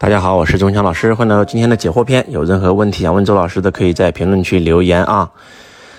大家好，我是钟强老师，欢迎来到今天的解惑篇。有任何问题想问周老师的，可以在评论区留言啊。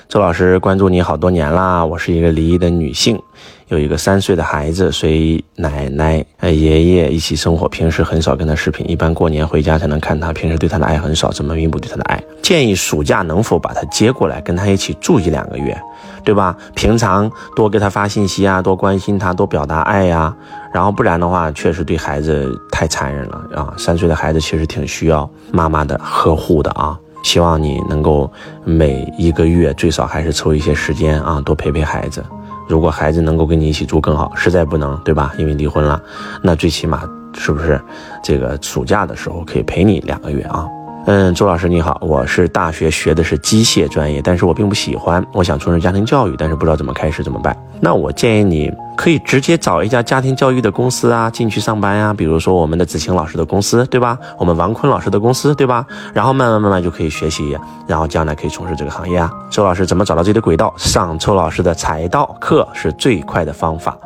周老师关注你好多年啦，我是一个离异的女性，有一个三岁的孩子，随奶奶、呃爷爷一起生活，平时很少跟他视频，一般过年回家才能看他，平时对他的爱很少，怎么弥补对他的爱？建议暑假能否把他接过来，跟他一起住一两个月，对吧？平常多给他发信息啊，多关心他，多表达爱呀。然后不然的话，确实对孩子太残忍了啊！三岁的孩子其实挺需要妈妈的呵护的啊。希望你能够每一个月最少还是抽一些时间啊，多陪陪孩子。如果孩子能够跟你一起住更好，实在不能，对吧？因为离婚了，那最起码是不是这个暑假的时候可以陪你两个月啊？嗯，周老师你好，我是大学学的是机械专业，但是我并不喜欢，我想从事家庭教育，但是不知道怎么开始怎么办？那我建议你可以直接找一家家庭教育的公司啊，进去上班呀，比如说我们的子晴老师的公司，对吧？我们王坤老师的公司，对吧？然后慢慢慢慢就可以学习，然后将来可以从事这个行业啊。周老师怎么找到自己的轨道？上周老师的财道课是最快的方法。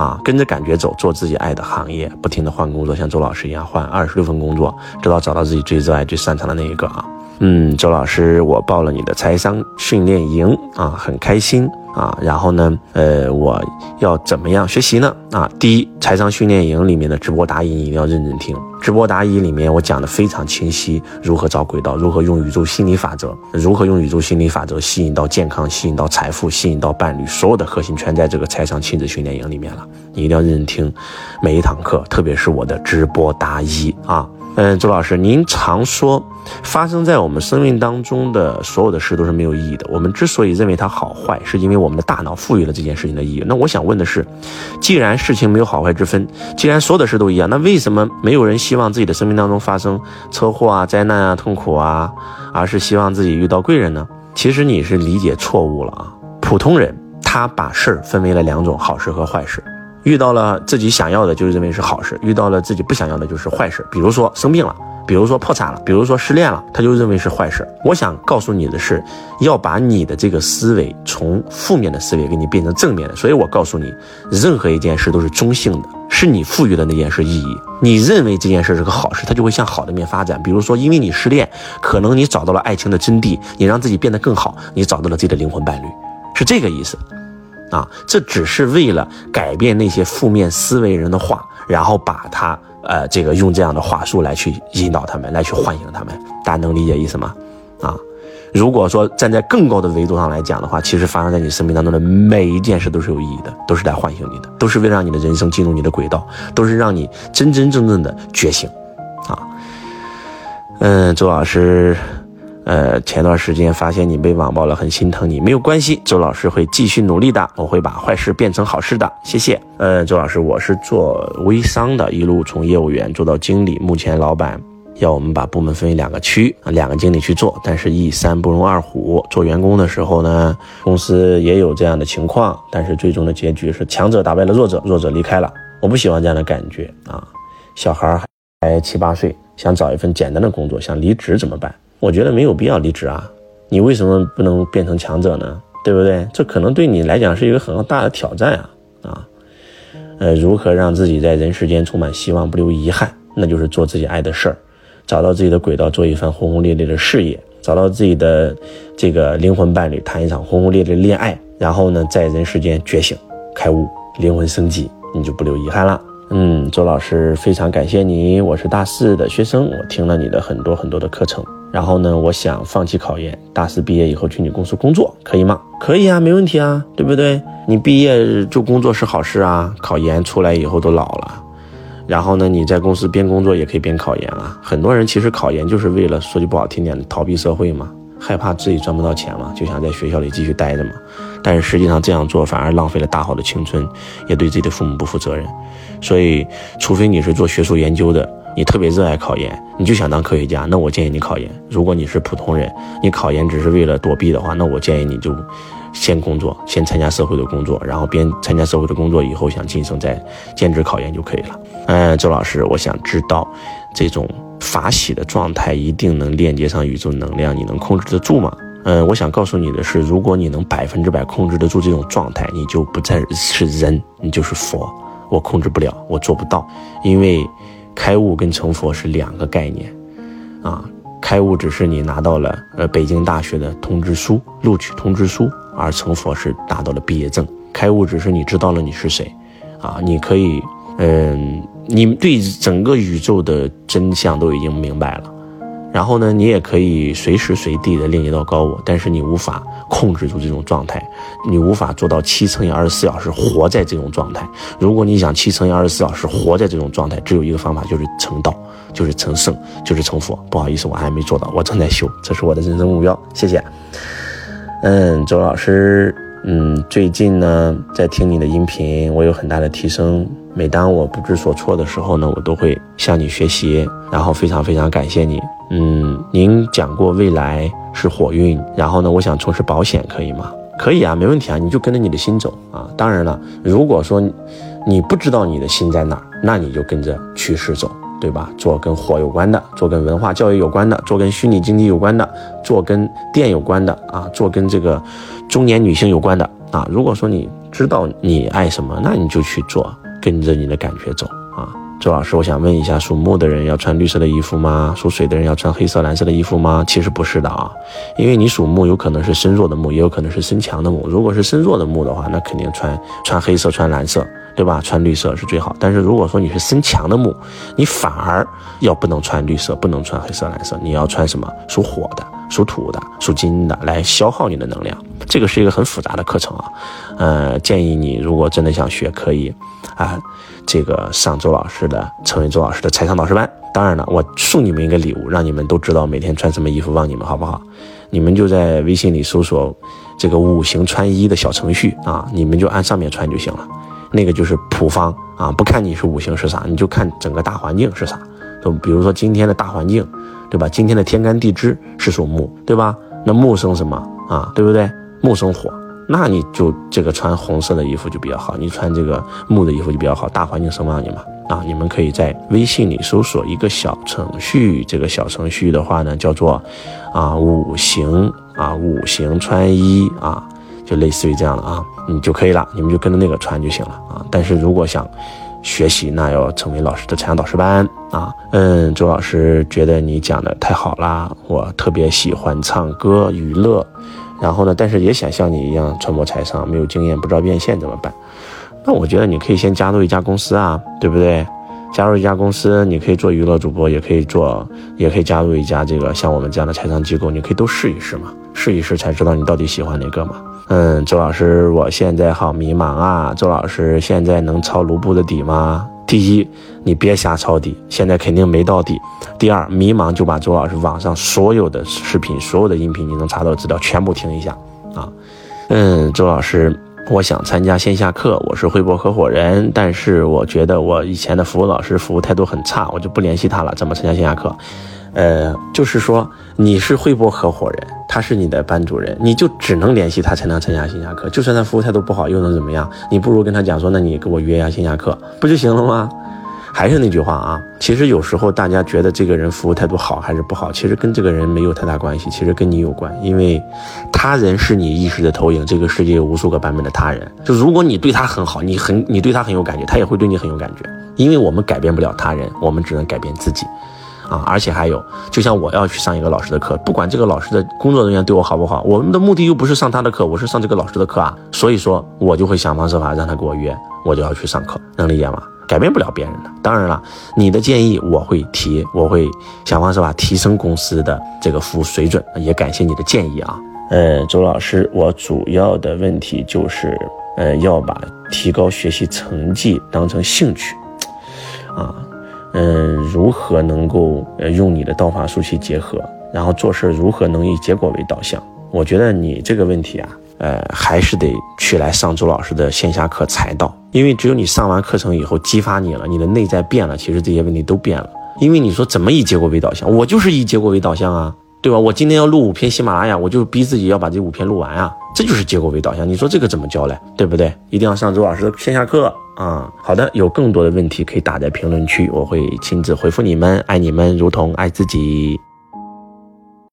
啊，跟着感觉走，做自己爱的行业，不停的换工作，像周老师一样换二十六份工作，直到找到自己最热爱、最擅长的那一个啊。嗯，周老师，我报了你的财商训练营啊，很开心。啊，然后呢，呃，我要怎么样学习呢？啊，第一，财商训练营里面的直播答疑你一定要认真听。直播答疑里面我讲的非常清晰，如何找轨道，如何用宇宙心理法则，如何用宇宙心理法则吸引到健康，吸引到财富，吸引到伴侣，所有的核心全在这个财商亲子训练营里面了。你一定要认真听每一堂课，特别是我的直播答疑啊。嗯，周老师，您常说发生在我们生命当中的所有的事都是没有意义的。我们之所以认为它好坏，是因为我们的大脑赋予了这件事情的意义。那我想问的是，既然事情没有好坏之分，既然所有的事都一样，那为什么没有人希望自己的生命当中发生车祸啊、灾难啊、痛苦啊，而是希望自己遇到贵人呢？其实你是理解错误了啊！普通人他把事儿分为了两种，好事和坏事。遇到了自己想要的，就认为是好事；遇到了自己不想要的，就是坏事。比如说生病了，比如说破产了，比如说失恋了，他就认为是坏事。我想告诉你的是，要把你的这个思维从负面的思维给你变成正面的。所以我告诉你，任何一件事都是中性的，是你赋予的那件事意义。你认为这件事是个好事，它就会向好的面发展。比如说，因为你失恋，可能你找到了爱情的真谛，你让自己变得更好，你找到了自己的灵魂伴侣，是这个意思。啊，这只是为了改变那些负面思维人的话，然后把他呃这个用这样的话术来去引导他们，来去唤醒他们。大家能理解意思吗？啊，如果说站在更高的维度上来讲的话，其实发生在你生命当中的每一件事都是有意义的，都是来唤醒你的，都是为了让你的人生进入你的轨道，都是让你真真正正的觉醒。啊，嗯，周老师。呃，前段时间发现你被网暴了，很心疼你。没有关系，周老师会继续努力的，我会把坏事变成好事的。谢谢。呃，周老师，我是做微商的，一路从业务员做到经理。目前老板要我们把部门分为两个区，两个经理去做，但是一山不容二虎。做员工的时候呢，公司也有这样的情况，但是最终的结局是强者打败了弱者，弱者离开了。我不喜欢这样的感觉啊。小孩还七八岁，想找一份简单的工作，想离职怎么办？我觉得没有必要离职啊，你为什么不能变成强者呢？对不对？这可能对你来讲是一个很大的挑战啊啊！呃，如何让自己在人世间充满希望，不留遗憾？那就是做自己爱的事儿，找到自己的轨道，做一番轰轰烈烈的事业，找到自己的这个灵魂伴侣，谈一场轰轰烈烈的恋爱，然后呢，在人世间觉醒、开悟、灵魂升级，你就不留遗憾了。嗯，周老师非常感谢你，我是大四的学生，我听了你的很多很多的课程。然后呢，我想放弃考研，大四毕业以后去你公司工作，可以吗？可以啊，没问题啊，对不对？你毕业就工作是好事啊，考研出来以后都老了，然后呢，你在公司边工作也可以边考研啊。很多人其实考研就是为了说句不好听点，逃避社会嘛，害怕自己赚不到钱嘛，就想在学校里继续待着嘛。但是实际上这样做反而浪费了大好的青春，也对自己的父母不负责任。所以，除非你是做学术研究的。你特别热爱考研，你就想当科学家，那我建议你考研。如果你是普通人，你考研只是为了躲避的话，那我建议你就先工作，先参加社会的工作，然后边参加社会的工作以后想晋升再兼职考研就可以了。嗯，周老师，我想知道这种法喜的状态一定能链接上宇宙能量，你能控制得住吗？嗯，我想告诉你的是，如果你能百分之百控制得住这种状态，你就不再是人，你就是佛。我控制不了，我做不到，因为。开悟跟成佛是两个概念，啊，开悟只是你拿到了呃北京大学的通知书、录取通知书，而成佛是拿到了毕业证。开悟只是你知道了你是谁，啊，你可以，嗯，你对整个宇宙的真相都已经明白了。然后呢，你也可以随时随地的另一道高我，但是你无法控制住这种状态，你无法做到七乘以二十四小时活在这种状态。如果你想七乘以二十四小时活在这种状态，只有一个方法，就是成道，就是成圣，就是成佛。不好意思，我还没做到，我正在修，这是我的人生目标。谢谢。嗯，周老师，嗯，最近呢在听你的音频，我有很大的提升。每当我不知所措的时候呢，我都会向你学习，然后非常非常感谢你。嗯，您讲过未来是火运，然后呢，我想从事保险，可以吗？可以啊，没问题啊，你就跟着你的心走啊。当然了，如果说你不知道你的心在哪儿，那你就跟着趋势走，对吧？做跟火有关的，做跟文化教育有关的，做跟虚拟经济有关的，做跟电有关的啊，做跟这个中年女性有关的啊。如果说你知道你爱什么，那你就去做。跟着你的感觉走啊，周老师，我想问一下，属木的人要穿绿色的衣服吗？属水的人要穿黑色、蓝色的衣服吗？其实不是的啊，因为你属木，有可能是身弱的木，也有可能是身强的木。如果是身弱的木的话，那肯定穿穿黑色、穿蓝色，对吧？穿绿色是最好。但是如果说你是身强的木，你反而要不能穿绿色，不能穿黑色、蓝色，你要穿什么？属火的、属土的、属金的，来消耗你的能量。这个是一个很复杂的课程啊，呃，建议你如果真的想学，可以。啊，这个上周老师的，成为周老师的财商导师班。当然了，我送你们一个礼物，让你们都知道每天穿什么衣服，望你们好不好？你们就在微信里搜索这个五行穿衣的小程序啊，你们就按上面穿就行了。那个就是普方啊，不看你是五行是啥，你就看整个大环境是啥。就比如说今天的大环境，对吧？今天的天干地支是属木，对吧？那木生什么啊？对不对？木生火。那你就这个穿红色的衣服就比较好，你穿这个木的衣服就比较好，大环境声望你嘛。啊，你们可以在微信里搜索一个小程序，这个小程序的话呢叫做，啊五行啊五行穿衣啊，就类似于这样的啊，你就可以了，你们就跟着那个穿就行了啊。但是如果想学习，那要成为老师的财商导师班啊。嗯，周老师觉得你讲的太好啦，我特别喜欢唱歌娱乐。然后呢？但是也想像你一样传播财商，没有经验，不知道变现怎么办？那我觉得你可以先加入一家公司啊，对不对？加入一家公司，你可以做娱乐主播，也可以做，也可以加入一家这个像我们这样的财商机构，你可以都试一试嘛，试一试才知道你到底喜欢哪个嘛。嗯，周老师，我现在好迷茫啊。周老师，现在能抄卢布的底吗？第一，你别瞎抄底，现在肯定没到底。第二，迷茫就把周老师网上所有的视频、所有的音频，你能查到资料全部听一下啊。嗯，周老师，我想参加线下课，我是汇博合伙人，但是我觉得我以前的服务老师服务态度很差，我就不联系他了。怎么参加线下课？呃，就是说你是汇博合伙人，他是你的班主任，你就只能联系他才能参加线下课。就算他服务态度不好，又能怎么样？你不如跟他讲说，那你给我约一下线下课，不就行了吗？还是那句话啊，其实有时候大家觉得这个人服务态度好还是不好，其实跟这个人没有太大关系，其实跟你有关，因为他人是你意识的投影，这个世界有无数个版本的他人。就如果你对他很好，你很你对他很有感觉，他也会对你很有感觉。因为我们改变不了他人，我们只能改变自己。啊，而且还有，就像我要去上一个老师的课，不管这个老师的工作人员对我好不好，我们的目的又不是上他的课，我是上这个老师的课啊，所以说，我就会想方设法让他给我约，我就要去上课，能理解吗？改变不了别人的，当然了，你的建议我会提，我会想方设法提升公司的这个服务水准，也感谢你的建议啊。呃，周老师，我主要的问题就是，呃，要把提高学习成绩当成兴趣，啊。嗯，如何能够呃用你的道法术去结合，然后做事如何能以结果为导向？我觉得你这个问题啊，呃，还是得去来上周老师的线下课才到，因为只有你上完课程以后激发你了，你的内在变了，其实这些问题都变了。因为你说怎么以结果为导向，我就是以结果为导向啊，对吧？我今天要录五篇喜马拉雅，我就逼自己要把这五篇录完啊，这就是结果为导向。你说这个怎么教嘞？对不对？一定要上周老师的线下课。啊，好的，有更多的问题可以打在评论区，我会亲自回复你们。爱你们如同爱自己。